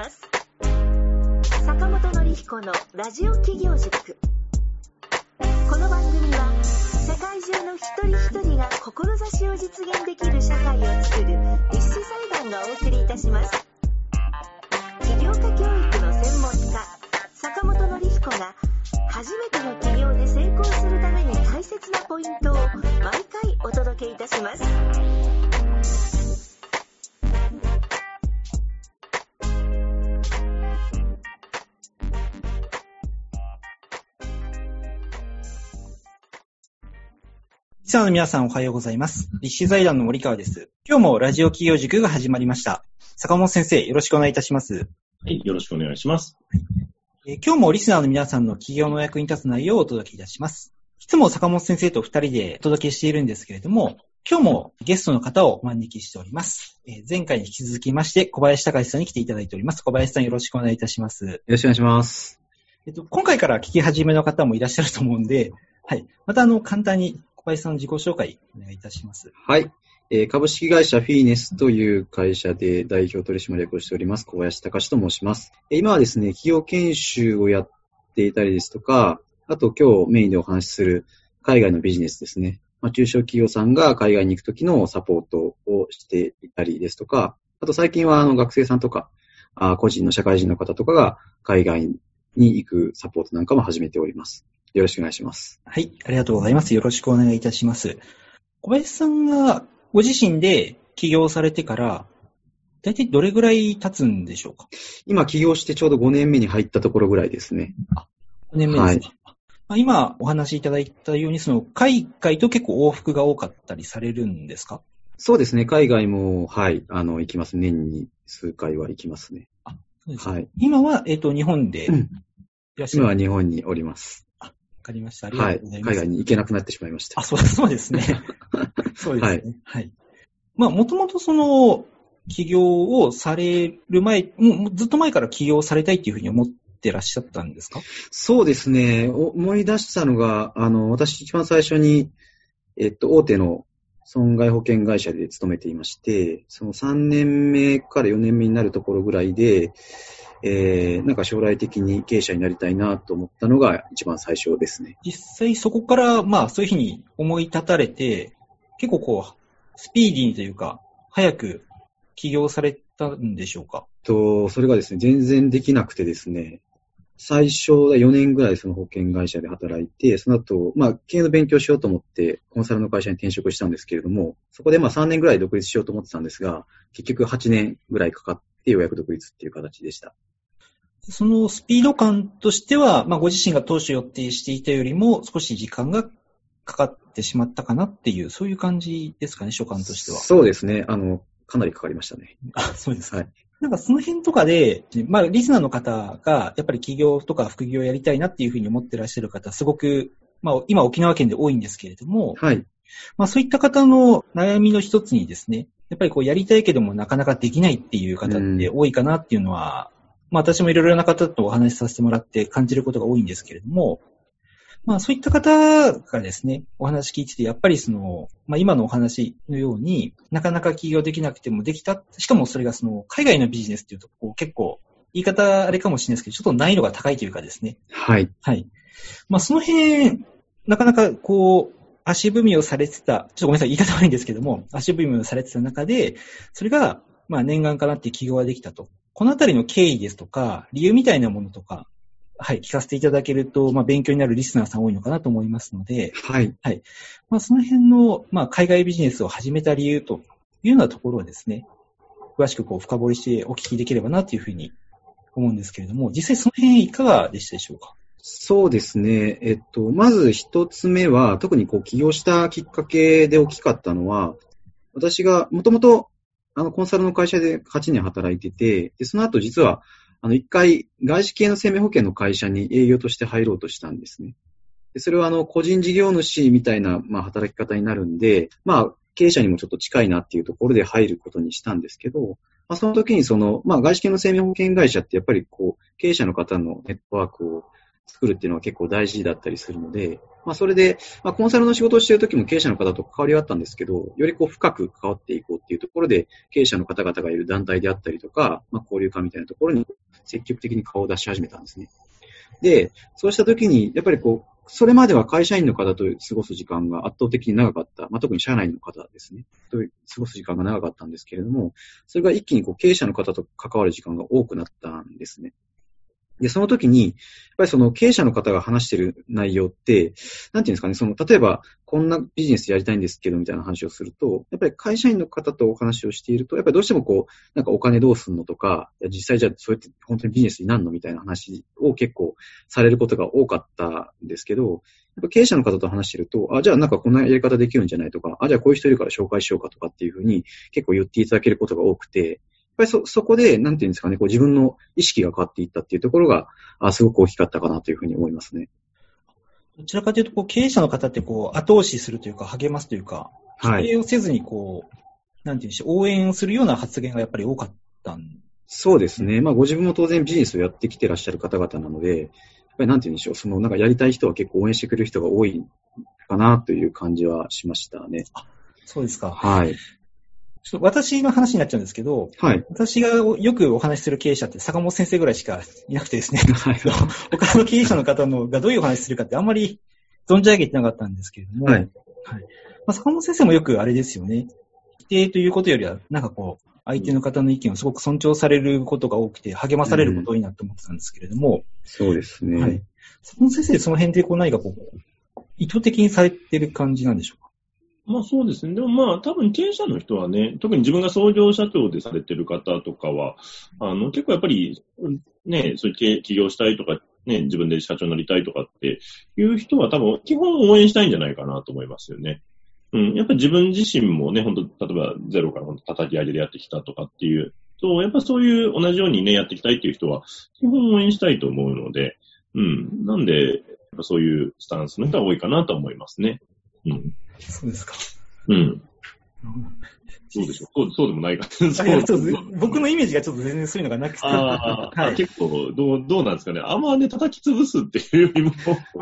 ます。坂本典彦のラジオ企業塾。この番組は世界中の一人一人が志を実現できる社会を作る立志財団がお送りいたします。起業家教育の専門家坂本典彦が初めての起業で成功するために大切なポイントを毎回お届けいたします。リスナーの皆さんおはようございます。立志財団の森川です。今日もラジオ企業塾が始まりました。坂本先生、よろしくお願いいたします。はい、よろしくお願いします。えー今日もリスナーの皆さんの企業のお役に立つ内容をお届けいたします。いつも坂本先生と二人でお届けしているんですけれども、今日もゲストの方をお招きしております。えー前回に引き続きまして、小林隆さんに来ていただいております。小林さんよろしくお願いいたします。よろしくお願いします。えっと、今回から聞き始めの方もいらっしゃると思うんで、はい。またあの、簡単に小林さん自己紹介お願いいたします。はい。えー株式会社フィーネスという会社で代表取締役をしております小林隆と申します。え今はですね、企業研修をやっていたりですとか、あと今日メインでお話しする海外のビジネスですね。まあ、中小企業さんが海外に行くときのサポートをしていたりですとか、あと最近はあの学生さんとか、あ個人の社会人の方とかが海外に行くサポートなんかも始めております。よろしくお願いします。はい、ありがとうございます。よろしくお願いいたします。小林さんがご自身で起業されてから、大体どれぐらい経つんでしょうか？今起業してちょうど5年目に入ったところぐらいですね。?5 年目ですか、まあ今お話しいただいたように、その海外と結構往復が多かったりされるんですか？そうですね。海外も、はい、あの、行きます。年に数回は行きますね。そうですかはい。今は、えっ、と、日本でいうんらっしゃる？今わは日本におります。かりました。ありがはい。とうございます。海外に行けなくなってしまいましたあ、。そうそうですね。そうですね。はい。まあ、もともとその、起業をされる前、もうずっと前から起業されたいっていうふうに思ってらっしゃったんですか？そうですね。お思い出したのが、あの、私一番最初に、えっと、大手の損害保険会社で勤めていまして、その3年目から4年目になるところぐらいで、えー、なんか将来的に経営者になりたいなと思ったのが一番最初ですね。実際そこから、まあ、そういうふうに思い立たれて、結構こう、スピーディーにというか、早く起業されたんでしょうか？と、それがですね、全然できなくてですね、最初は4年ぐらいその保険会社で働いて、その後、まあ、経営の勉強しようと思って、コンサルの会社に転職したんですけれども、そこでまあ3年ぐらい独立しようと思ってたんですが、結局8年ぐらいかかってようやく独立っていう形でした。そのスピード感としては、まあ、ご自身が当初予定していたよりも少し時間がかかってしまったかなっていう、そういう感じですかね、所感としては。そうですね、あの、かなりかかりましたね。あ、そうですか。はいなんかその辺とかで、まあ、リスナーの方が、やっぱり起業とか副業をやりたいなっていうふうに思ってらっしゃる方、すごく、まあ、今沖縄県で多いんですけれども、はい。まあ、そういった方の悩みの一つにですね、やっぱりこうやりたいけどもなかなかできないっていう方って多いかなっていうのは、まあ私もいろいろな方とお話しさせてもらって感じることが多いんですけれども、まあそういった方がですね、お話聞いてて、やっぱりその、まあ今のお話のようになかなか起業できなくてもできた、しかもそれがその海外のビジネスっていうとこう結構、言い方あれかもしれないですけど、ちょっと難易度が高いというかですね、はい。はい。まあ、その辺、なかなかこう、足踏みをされてた、ちょっとごめんなさい、言い方悪いんですけども、足踏みをされてた中で、それが、まあ、念願かなって起業ができたと。このあたりの経緯ですとか、理由みたいなものとか、はい、聞かせていただけると、まあ、勉強になるリスナーさん多いのかなと思いますので、はい。まあ、その辺の、まあ、海外ビジネスを始めた理由というようなところをですね、詳しくこう、深掘りしてお聞きできればなというふうに思うんですけれども、実際その辺いかがでしたでしょうか？そうですね。えっと、まず一つ目は、特にこう起業したきっかけで大きかったのは、私がもともと、あの、コンサルの会社で8年働いてて、で、その後実は、あの、一回、外資系の生命保険の会社に営業として入ろうとしたんですね。で、それはあの、個人事業主みたいな、まあ、働き方になるんで、まあ、経営者にもちょっと近いなっていうところで入ることにしたんですけど、まあ、その時にその、まあ、外資系の生命保険会社ってやっぱりこう、経営者の方のネットワークを作るっていうのは結構大事だったりするので、まあそれで、まあコンサルの仕事をしている時も経営者の方と関わりはあったんですけど、よりこう深く関わっていこうっていうところで、経営者の方々がいる団体であったりとか、まあ交流会みたいなところに積極的に顔を出し始めたんですね。で、そうした時に、やっぱりこう、それまでは会社員の方と過ごす時間が圧倒的に長かった。まあ、特に社内の方ですね。と過ごす時間が長かったんですけれども、それが一気にこう経営者の方と関わる時間が多くなったんですね。で、その時に、やっぱりその経営者の方が話してる内容って、なんていうんですかね、その、例えば、こんなビジネスやりたいんですけど、みたいな話をすると、やっぱり会社員の方とお話をしていると、やっぱりどうしてもこう、なんかお金どうすんのとか、実際じゃあそうやって本当にビジネスになるの？みたいな話を結構されることが多かったんですけど、やっぱ経営者の方と話してると、あ、じゃあなんかこんなやり方できるんじゃないとか、あ、じゃあこういう人いるから紹介しようかとかっていうふうに結構言っていただけることが多くて、ぱりそ、そこで、なんていうんですかね、こう自分の意識が変わっていったっていうところが、あすごく大きかったかなというふうに思いますね。どちらかというと、こう、経営者の方って、こう、後押しするというか、励ますというか、はい。否定をせずに、こう、なんていうんでしょう、応援するような発言がやっぱり多かったんそうですね。まあ、ご自分も当然ビジネスをやってきてらっしゃる方々なので、やっぱりなんていうんでしょう、その、なんかやりたい人は結構応援してくれる人が多いかなという感じはしましたね。あ、そうですか。はい。ちょっと私の話になっちゃうんですけど、はい。私がよくお話しする経営者って坂本先生ぐらいしかいなくてですね、はい。他の経営者の方のがどういうお話するかってあんまり存じ上げてなかったんですけれども、はい。はい。まあ、坂本先生もよくあれですよね。否定ということよりは、なんかこう、相手の方の意見をすごく尊重されることが多くて、励まされること多いなと思ってたんですけれども、うん、そうですね。はい。坂本先生、その辺でこう何かこう、意図的にされてる感じなんでしょうか？まあそうですね。でもまあ多分経営者の人はね、特に自分が創業社長でされてる方とかは、あの結構やっぱりね、そういう起業したいとか、ね、自分で社長になりたいとかっていう人は多分基本応援したいんじゃないかなと思いますよね。うん。やっぱり自分自身もね、本当例えばゼロから本当叩き上げでやってきたとかっていうと、やっぱそういう同じようにね、やっていきたいっていう人は基本応援したいと思うので、うん。なんで、そういうスタンスの人は多いかなと思いますね。うん。そうですか。うん。そうでしょう。そうそうでもないか。そう僕のイメージがちょっと全然そういうのがなくて。あはい、結構どう、どうなんですかね。あんまね、叩き潰すっていうよりも、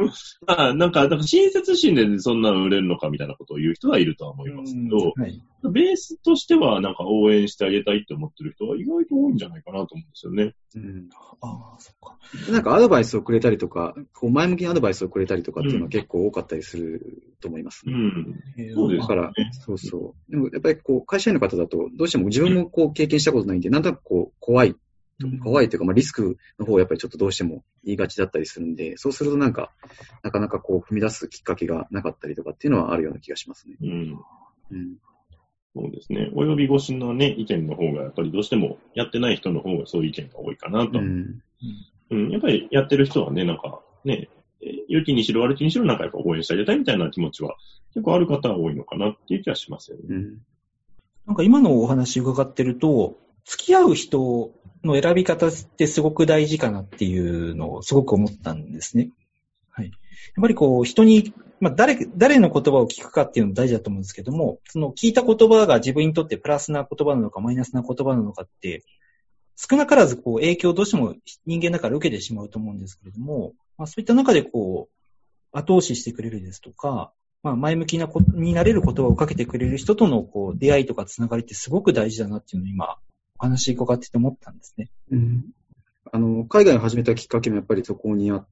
まあ、なんか、なんか親切心でそんなの売れるのかみたいなことを言う人はいるとは思いますけど、はい、ベースとしてはなんか応援してあげたいって思ってる人は意外と多いんじゃないかなと思うんですよね。うん。ああ、そっか。なんかアドバイスをくれたりとか、こう前向きにアドバイスをくれたりとかっていうのは結構多かったりすると思いますね。うん。そうです、ね、だから、そうそう。でもやっぱりこう、会社員の方だと、どうしても自分もこう経験したことないんで、なんとなくこう、怖い。怖いというか、まあ、リスクの方をやっぱりちょっとどうしても言いがちだったりするんで、そうするとなんか、なかなかこう踏み出すきっかけがなかったりとかっていうのはあるような気がしますね。うん。うん。そうですね。お呼び越しのね、意見の方が、やっぱりどうしてもやってない人の方がそういう意見が多いかなと。うん。うん、やっぱりやってる人はね、なんか、ね、良きにしろ悪きにしろなんかやっぱ応援してあげたいみたいな気持ちは結構ある方は多いのかなっていう気はしますよね。うん、なんか今のお話伺ってると、付き合う人の選び方ってすごく大事かなっていうのをすごく思ったんですね。やっぱりこう、人に、まあ、誰、誰の言葉を聞くかっていうのも大事だと思うんですけども、その聞いた言葉が自分にとってプラスな言葉なのかマイナスな言葉なのかって、少なからずこう影響をどうしても人間だから受けてしまうと思うんですけれども、まあ、そういった中でこう、後押ししてくれるですとか、まあ、前向きなこになれる言葉をかけてくれる人とのこう出会いとかつながりってすごく大事だなっていうのを今、お話伺ってて思ったんですね。うん。あの、海外を始めたきっかけもやっぱりそこにあっ、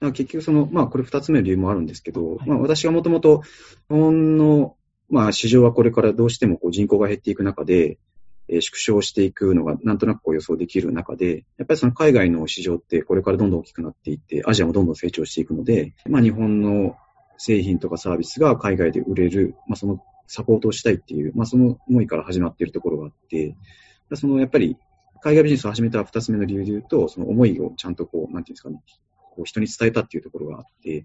はい、結局その、まあこれ二つ目の理由もあるんですけど、はい、まあ私がもともと日本の、まあ市場はこれからどうしてもこう人口が減っていく中で、えー、縮小していくのがなんとなくこう予想できる中で、やっぱりその海外の市場ってこれからどんどん大きくなっていって、アジアもどんどん成長していくので、まあ日本の製品とかサービスが海外で売れる、まあそのサポートをしたいっていう、まあその思いから始まっているところがあって、そのやっぱり海外ビジネスを始めた二つ目の理由で言うと、その思いをちゃんとこう、なんていうんですかね、こう人に伝えたっていうところがあって、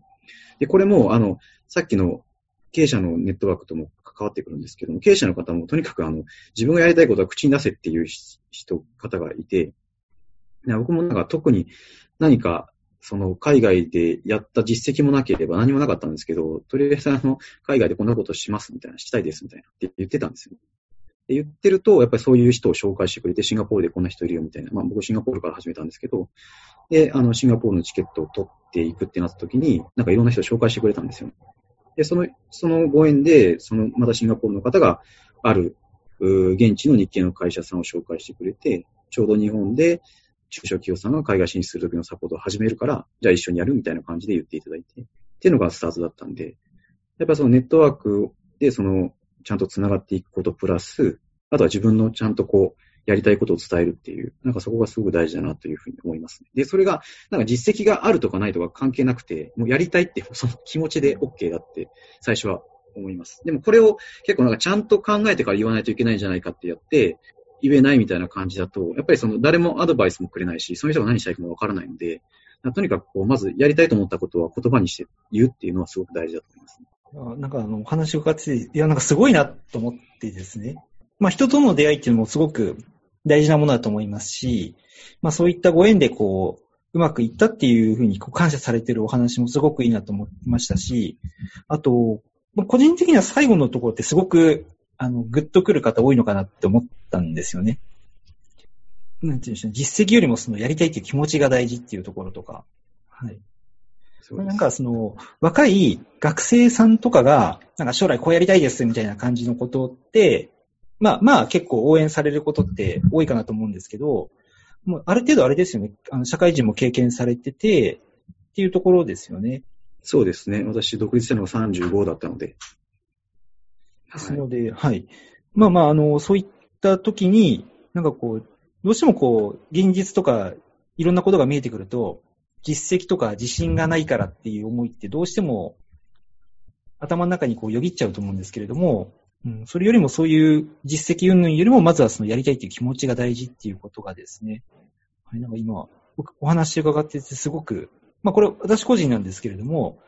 で、これも、あの、さっきの経営者のネットワークとも関わってくるんですけども、経営者の方もとにかくあの、自分がやりたいことは口に出せっていう人、方がいて、僕もなんか特に何か、その海外でやった実績もなければ何もなかったんですけど、とりあえずあの、海外でこんなことしますみたいな、したいですみたいなって言ってたんですよ。で言ってると、やっぱりそういう人を紹介してくれて、シンガポールでこんな人いるよみたいな。まあ僕シンガポールから始めたんですけど、で、あの、シンガポールのチケットを取っていくってなった時に、なんかいろんな人を紹介してくれたんですよ。で、その、そのご縁で、その、またシンガポールの方が、ある、現地の日系の会社さんを紹介してくれて、ちょうど日本で中小企業さんが海外進出する時のサポートを始めるから、じゃあ一緒にやるみたいな感じで言っていただいて、っていうのがスタートだったんで、やっぱそのネットワークで、その、ちゃんと繋がっていくことプラス、あとは自分のちゃんとこう、やりたいことを伝えるっていう、なんかそこがすごく大事だなというふうに思います、ね。で、それが、なんか実績があるとかないとか関係なくて、もうやりたいってその気持ちで OK だって最初は思います。でもこれを結構なんかちゃんと考えてから言わないといけないんじゃないかってやって、言えないみたいな感じだと、やっぱりその誰もアドバイスもくれないし、その人が何したいかもわからないので、とにかくこう、まずやりたいと思ったことは言葉にして言うっていうのはすごく大事だと思います、ね。なんかあの、お話を伺って、いや、なんかすごいなと思ってですね。まあ人との出会いっていうのもすごく大事なものだと思いますし、まあそういったご縁でこう、うまくいったっていうふうにこう感謝されてるお話もすごくいいなと思いましたし、あと、個人的には最後のところってすごく、あの、グッとくる方多いのかなって思ったんですよね。なんていうんでしょう、実績よりもそのやりたいっていう気持ちが大事っていうところとか。はい。なんかその、若い学生さんとかが、なんか将来こうやりたいですみたいな感じのことって、まあまあ結構応援されることって多いかなと思うんですけど、もうある程度あれですよね、あの社会人も経験されてて、っていうところですよね。そうですね。私、独立したのが35だったので。ですので、はい、はい。まあまあ、あの、そういった時に、なんかこう、どうしてもこう、現実とか、いろんなことが見えてくると、実績とか自信がないからっていう思いってどうしても頭の中にこうよぎっちゃうと思うんですけれども、うん、それよりもそういう実績云々よりも、まずはそのやりたいっていう気持ちが大事っていうことがですね、はい、なんか今、お話伺っててすごく、まあこれ私個人なんですけれども、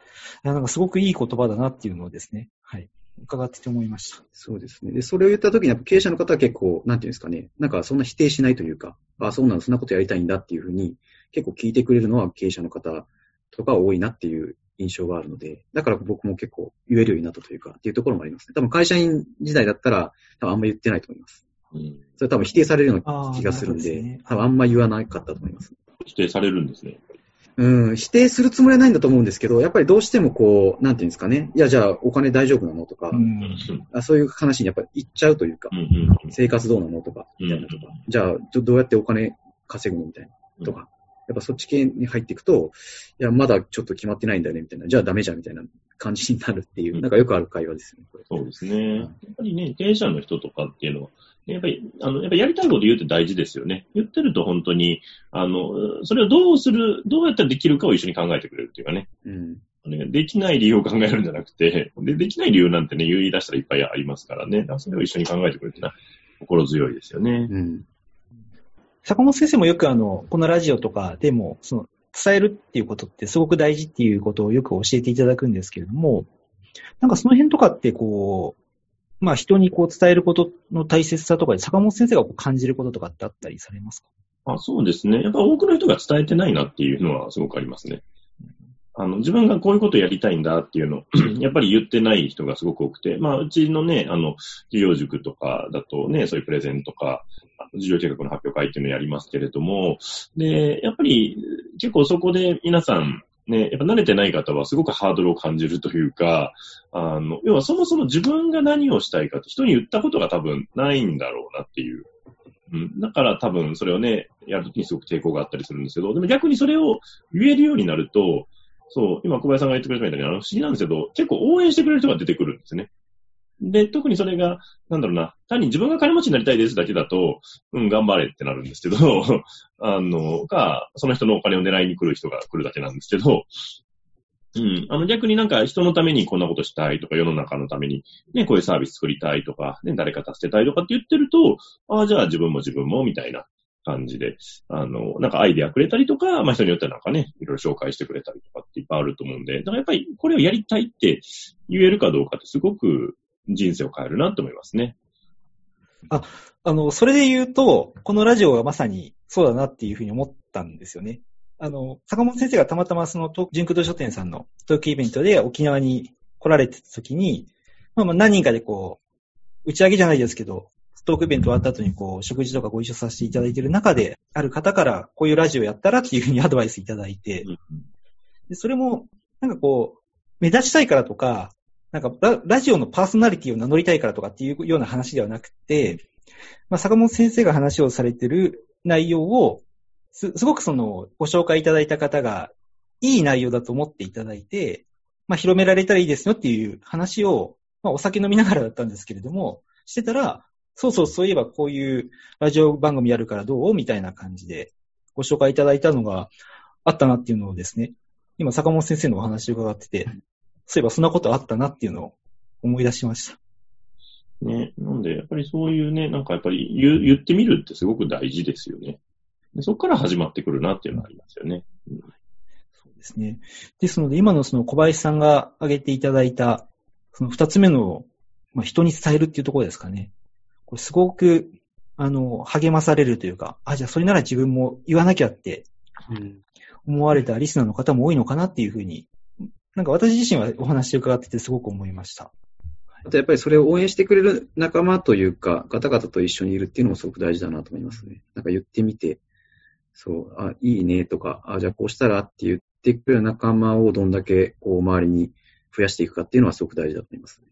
なんかすごくいい言葉だなっていうのをですね、はい、伺ってて思いました。そうですね。で、それを言った時に経営者の方は結構、なんていうんですかね、なんかそんな否定しないというか、あ、そうなの、そんなことやりたいんだっていうふうに、結構聞いてくれるのは経営者の方とか多いなっていう印象があるので、だから僕も結構言えるようになったというか、っていうところもありますね。多分会社員時代だったら、多分あんま言ってないと思います。うん、それ多分否定されるような気がするんで、ね、多分あんま言わなかったと思います。否定されるんですね。うん、否定するつもりはないんだと思うんですけど、やっぱりどうしてもこう、なんていうんですかね、いや、じゃあお金大丈夫なのとか、うん、あそういう話にやっぱり言っちゃうというか、うんうん、生活どうなのとか、みたいなとか、じゃあどうやってお金稼ぐのみたいな、とか、やっぱそっち系に入っていくと、いや、まだちょっと決まってないんだよね、みたいな。じゃあダメじゃん、みたいな感じになるっていう、なんかよくある会話ですね。そうですね。やっぱりね、経営者の人とかっていうのは、やっぱり、あの、やっぱやりたいこと言うって大事ですよね。言ってると本当に、あの、それをどうする、どうやったらできるかを一緒に考えてくれるっていうかね。うん。できない理由を考えるんじゃなくて、で、できない理由なんてね、言い出したらいっぱいありますからね。それを一緒に考えてくれるってのは心強いですよね。うん。坂本先生もよくあの、このラジオとかでも、その、伝えるっていうことってすごく大事っていうことをよく教えていただくんですけれども、なんかその辺とかってこう、まあ人にこう伝えることの大切さとかで坂本先生がこう感じることとかってあったりされますか？あそうですね。やっぱ多くの人が伝えてないなっていうのはすごくありますね。あの、自分がこういうことやりたいんだっていうの やっぱり言ってない人がすごく多くて、まあ、うちのね、あの、企業塾とかだとね、そういうプレゼンとか、事業計画の発表会っていうのをやりますけれども、で、やっぱり結構そこで皆さん、ね、やっぱ慣れてない方はすごくハードルを感じるというか、あの、要はそもそも自分が何をしたいかって人に言ったことが多分ないんだろうなっていう。うん、だから多分それをね、やるときにすごく抵抗があったりするんですけど、でも逆にそれを言えるようになると、そう、今小林さんが言ってくれたみたいに、あの、不思議なんですけど、結構応援してくれる人が出てくるんですね。で、特にそれが、なんだろうな、単に自分が金持ちになりたいですだけだと、うん、頑張れってなるんですけど、あの、か、その人のお金を狙いに来る人が来るだけなんですけど、うん。あの逆になんか人のためにこんなことしたいとか、世の中のためにね、こういうサービス作りたいとか、ね、誰か助けたいとかって言ってると、ああ、じゃあ自分も自分もみたいな感じで、あの、なんかアイディアくれたりとか、まあ人によってはなんかね、いろいろ紹介してくれたりとかっていっぱいあると思うんで、だからやっぱりこれをやりたいって言えるかどうかってすごく人生を変えるなと思いますね。あ、あの、それで言うと、このラジオがまさにそうだなっていうふうに思ったんですよね。あの、坂本先生がたまたまその、純駆動書店さんのトークイベントで沖縄に来られてた時に、まあまあ何人かでこう、打ち上げじゃないですけど、トークイベント終わった後にこう、食事とかご一緒させていただいている中で、ある方からこういうラジオやったらっていうふうにアドバイスいただいて、でそれも、なんかこう、目立ちたいからとか、なんかララジオのパーソナリティを名乗りたいからとかっていうような話ではなくて、まあ、坂本先生が話をされている内容を、す、すごくその、ご紹介いただいた方が、いい内容だと思っていただいて、まあ、広められたらいいですよっていう話を、まあ、お酒飲みながらだったんですけれども、してたら、そうそう、そういえばこういうラジオ番組やるからどう？みたいな感じでご紹介いただいたのがあったなっていうのをですね、今坂本先生のお話を伺ってて、そういえばそんなことあったなっていうのを思い出しました。ね。なんで、やっぱりそういうね、なんかやっぱり言言ってみるってすごく大事ですよね。でそこから始まってくるなっていうのがありますよね。うんそうですね。ですので、今のその小林さんが挙げていただいた、その二つ目の、まあ、人に伝えるっていうところですかね。これすごく、あの、励まされるというか、あ、じゃあそれなら自分も言わなきゃって。思われたリスナーの方も多いのかなっていうふうに、なんか私自身はお話を伺っててすごく思いました。あとやっぱりそれを応援してくれる仲間というか、方々と一緒にいるっていうのもすごく大事だなと思いますね。なんか言ってみて、そう、あ、いいねとか、あ、じゃあこうしたらって言ってくれる仲間をどんだけこう周りに増やしていくかっていうのはすごく大事だと思いますね。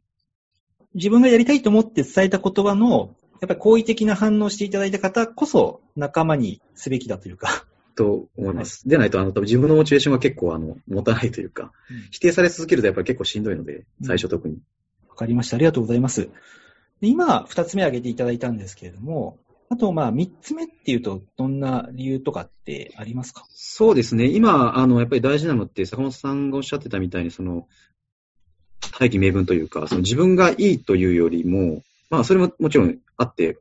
自分がやりたいと思って伝えた言葉の、やっぱり好意的な反応をしていただいた方こそ仲間にすべきだというか。と思います。でないと、あの、多分自分のモチベーションが結構、あの、持たないというか、否定され続けるとやっぱり結構しんどいので、最初特に。わかりました。ありがとうございます。で今、二つ目挙げていただいたんですけれども、あと、まあ、三つ目っていうと、どんな理由とかってありますか？そうですね。今、あの、やっぱり大事なのって、坂本さんがおっしゃってたみたいに、その、大義名分というか、その自分がいいというよりも、まあ、それももちろんあって、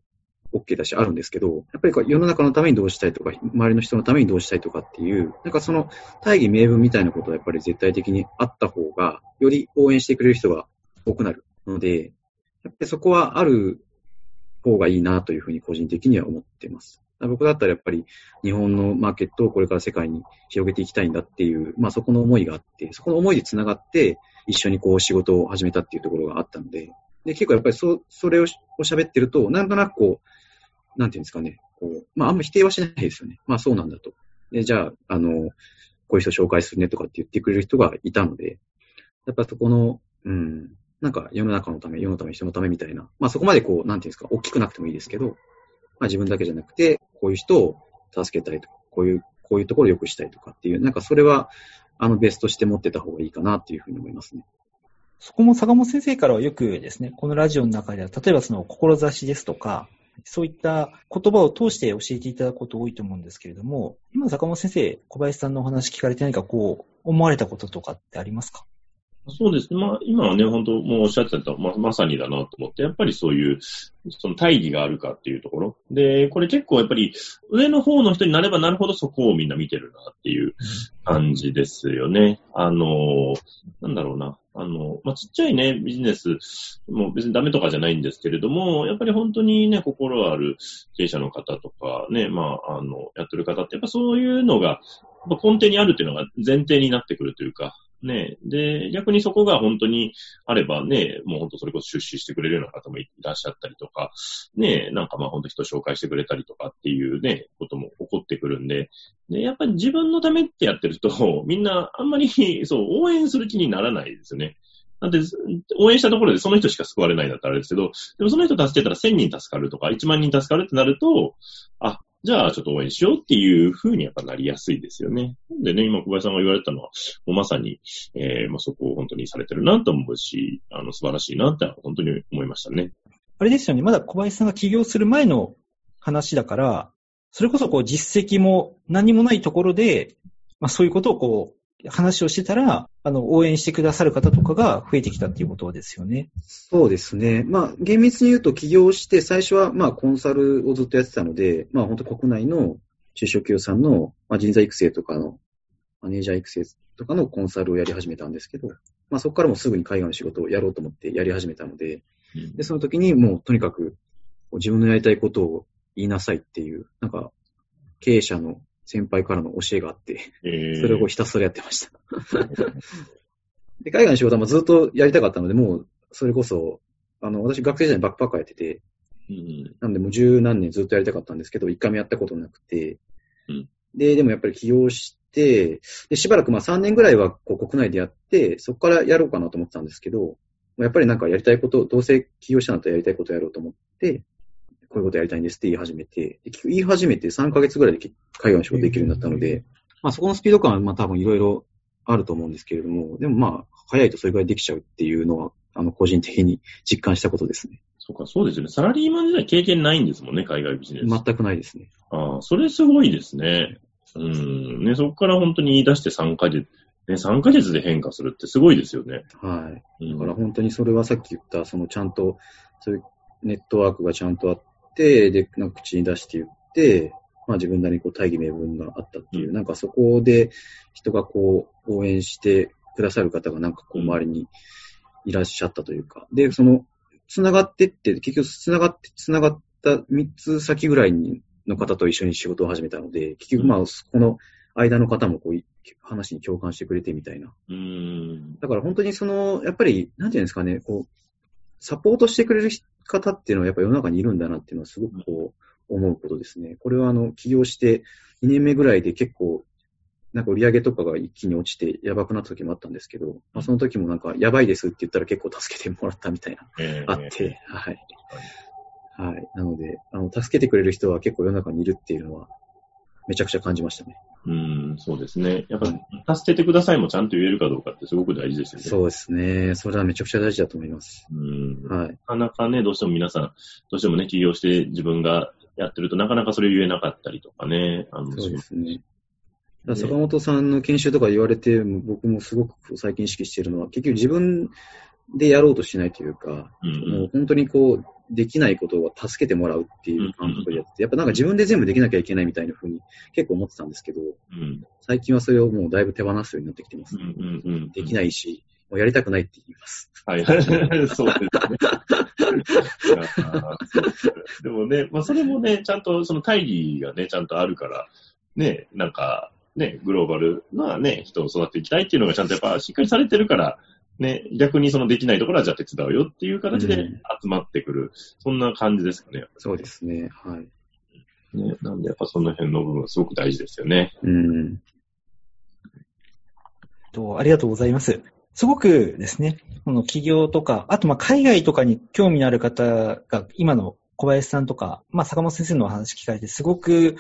OK だし、あるんですけど、やっぱりこう世の中のためにどうしたいとか、周りの人のためにどうしたいとかっていう、なんかその大義名分みたいなことはやっぱり絶対的にあった方が、より応援してくれる人が多くなるので、やっぱりそこはある方がいいなというふうに個人的には思っています。僕だったらやっぱり日本のマーケットをこれから世界に広げていきたいんだっていう、まあそこの思いがあって、そこの思いで繋がって一緒にこう仕事を始めたっていうところがあったので、で、結構やっぱりそ、それをを喋ってると、なんとなくこう、なんていうんですかね、こう、まああんま否定はしないですよね。まあそうなんだと。で、じゃあ、あの、こういう人紹介するねとかって言ってくれる人がいたので、やっぱそこの、うん、なんか世の中のため、世のため、人のためみたいな、まあそこまでこう、なんていうんですか、大きくなくてもいいですけど、まあ自分だけじゃなくて、こういう人を助けたいとか、こういう、こういうところを良くしたいとかっていう、なんかそれは、あの、ベースとして持ってた方がいいかなっていうふうに思いますね。そこも坂本先生からはよくですね、このラジオの中では、例えばその志ですとか、そういった言葉を通して教えていただくこと多いと思うんですけれども、今坂本先生、小林さんのお話聞かれて何かこう、思われたこととかってありますか？そうですね。まあ、今はね、本当もうおっしゃってたま、まさにだなと思って、やっぱりそういう、その大義があるかっていうところ。で、これ結構やっぱり、上の方の人になればなるほどそこをみんな見てるなっていう感じですよね。あの、なんだろうな。あの、まあ、ちっちゃいね、ビジネスもう別にダメとかじゃないんですけれども、やっぱり本当にね、心ある経営者の方とかね、まあ、あの、やってる方って、やっぱそういうのが、根底にあるっていうのが前提になってくるというか、ね。で、逆にそこが本当にあればね、もう本当それこそ出資してくれるような方もいらっしゃったりとか、ね、なんかまあ本当人紹介してくれたりとかっていうね、ことも起こってくるんで、で、やっぱり自分のためってやってると、みんなあんまり そう、応援する気にならないですよね。なんで、応援したところでその人しか救われないんだったらあれですけど、でもその人助けたら1000人助かるとか、1万人助かるってなると、あ、じゃあちょっと応援しようっていう風にやっぱなりやすいですよね。でね、今小林さんが言われたのは、もうまさに、えー、まあ、そこを本当にされてるなと思うし、あの、素晴らしいなって本当に思いましたね。あれですよね、まだ小林さんが起業する前の話だから、それこそこう実績も何もないところで、まあそういうことをこう、話をしてたら、あの、応援してくださる方とかが増えてきたっていうことですよね。そうですね。まあ、厳密に言うと起業して、最初はまあ、コンサルをずっとやってたので、まあ、本当国内の中小企業さんの、まあ、人材育成とかの、マネージャー育成とかのコンサルをやり始めたんですけど、まあ、そこからもすぐに海外の仕事をやろうと思ってやり始めたので、で、その時にもうとにかく自分のやりたいことを言いなさいっていう、なんか、経営者の先輩からの教えがあって、えー、それをひたすらやってました。で海外の仕事はずっとやりたかったので、もう、それこそ、あの、私学生時代にバックパッカーやってて、うん。なんでもう十何年ずっとやりたかったんですけど、一回もやったことなくて、うんで、でもやっぱり起業して、で、しばらくまあ3年ぐらいはこう国内でやって、そこからやろうかなと思ってたんですけど、やっぱりなんかやりたいこと、どうせ起業したんだったらやりたいことやろうと思って、こういうことやりたいんですって言い始めて、言い始めて3ヶ月ぐらいで海外の仕事できるようになったので、まあそこのスピード感はまあ多分いろいろあると思うんですけれども、でもまあ早いとそれぐらいできちゃうっていうのは、あの個人的に実感したことですね。そうか、そうですよね。サラリーマン時代経験ないんですもんね、海外ビジネス。全くないですね。ああ、それすごいですね。うん。ね、そこから本当に言い出して3ヶ月、ね、3ヶ月で変化するってすごいですよね。はい。うんだから本当にそれはさっき言った、そのちゃんと、そういうネットワークがちゃんとあって、で、なんか口に出して言って、まあ自分なりにこう大義名分があったっていう、うん。なんかそこで人がこう応援してくださる方がなんかこううん周りにいらっしゃったというか、で、その、繋がってって、結局繋がって、繋がった3つ先ぐらいにの方と一緒に仕事を始めたので、結局まあ、この間の方もこうい話に共感してくれてみたいな。うん。だから本当にその、やっぱり、なんていうんですかね、こう、サポートしてくれる方っていうのはやっぱ世の中にいるんだなっていうのはすごくこう、思うことですね。これはあの、起業して2年目ぐらいで結構、なんか売り上げとかが一気に落ちてやばくなった時もあったんですけど、まあ、その時もなんかやばいですって言ったら結構助けてもらったみたいな、ええあって、はい。はい。なので、あの、助けてくれる人は結構世の中にいるっていうのは、めちゃくちゃ感じましたね。うん、そうですね。やっぱ、助けてくださいもちゃんと言えるかどうかってすごく大事ですよね。そうですね。それはめちゃくちゃ大事だと思います。うん。なはい。かなかね、どうしても皆さん、どうしてもね、起業して自分がやってるとなかなかそれ言えなかったりとかね。あのそうですね。坂本さんの研修とか言われて、僕もすごく最近意識しているのは、結局自分でやろうとしないというか、うんもう本当にこう、できないことを助けてもらうっていう感覚でやって、やっぱなんか自分で全部できなきゃいけないみたいな風に結構思ってたんですけど、うん。最近はそれをもうだいぶ手放すようになってきてます。うんうんうん。できないし、もうやりたくないって言います。はい。そうですね。いやそうですでもね、まあそれもね、ちゃんとその大義がね、ちゃんとあるから、ね、なんか、ね、グローバルなね、人を育てていきたいっていうのがちゃんとやっぱしっかりされてるから、ね、逆にそのできないところはじゃあ手伝うよっていう形でうん集まってくる、そんな感じですかね。そうですね。はい。ねなんでやっぱその辺の部分はすごく大事ですよね。うん。と、ありがとうございます。すごくですね、この企業とか、あとまあ海外とかに興味のある方が、今の小林さんとか、まあ坂本先生のお話聞かれて、すごく、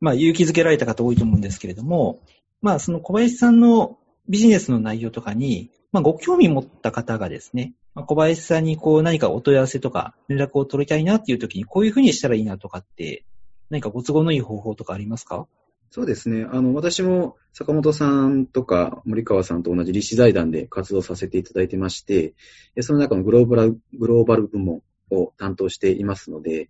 まあ勇気づけられた方多いと思うんですけれども、まあその小林さんのビジネスの内容とかに、まあご興味持った方がですね、小林さんにこう何かお問い合わせとか連絡を取りたいなっていう時に、こういうふうにしたらいいなとかって、何かご都合のいい方法とかありますか？そうですね。あの、私も坂本さんとか森川さんと同じ立志財団で活動させていただいてまして、その中のグローバル、グローバル部門を担当していますので、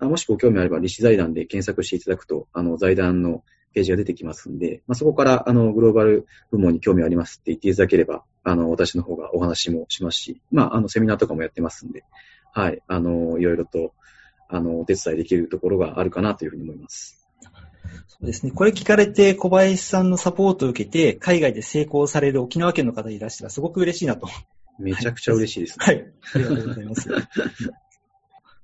もしご興味あれば立志財団で検索していただくと、あの、財団のページが出てきますんで、まあ、そこから、あの、グローバル部門に興味ありますって言っていただければ、あの、私の方がお話もしますし、まあ、あの、セミナーとかもやってますんで、はい、あの、いろいろと、あの、お手伝いできるところがあるかなというふうに思います。そうですね。これ聞かれて小林さんのサポートを受けて、海外で成功される沖縄県の方いらっしゃらすごく嬉しいなと。めちゃくちゃ嬉しいですね。はい。ありがとうございます。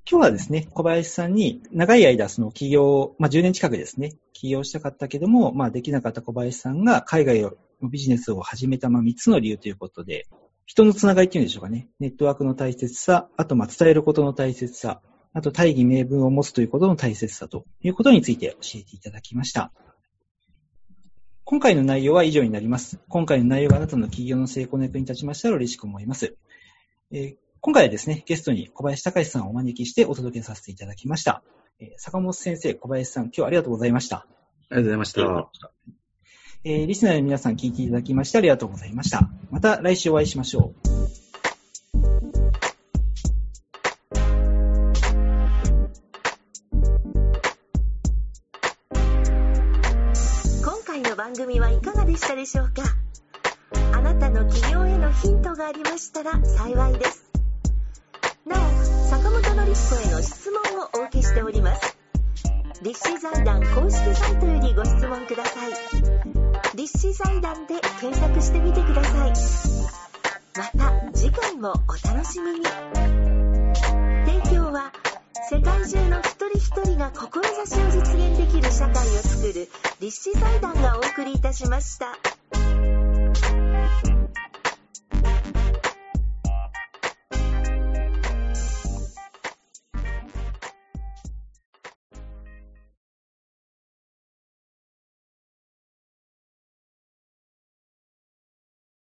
今日はですね、小林さんに長い間その起業、まあ10年近くですね、起業したかったけども、まあできなかった小林さんが海外のビジネスを始めたまあ3つの理由ということで、人のつながりっていうんでしょうかね。ネットワークの大切さ、あとまあ伝えることの大切さ、あと大義名分を持つということの大切さということについて教えていただきました。今回の内容は以上になります。今回の内容があなたの企業の成功の役に立ちましたら嬉しく思います。えー今回はですね、ゲストに小林隆さんをお招きしてお届けさせていただきました。えー坂本先生、小林さん、今日はありがとうございました。ありがとうございました。えーリスナーの皆さん聞いていただきましてありがとうございました。また来週お会いしましょう。今回の番組はいかがでしたでしょうか？あなたの起業へのヒントがありましたら幸いです坂本典彦への質問をお受けしております。立志財団公式サイトよりご質問ください。立志財団で検索してみてください。また次回もお楽しみに。提供は世界中の一人一人が志を実現できる社会を作る立志財団がお送りいたしました。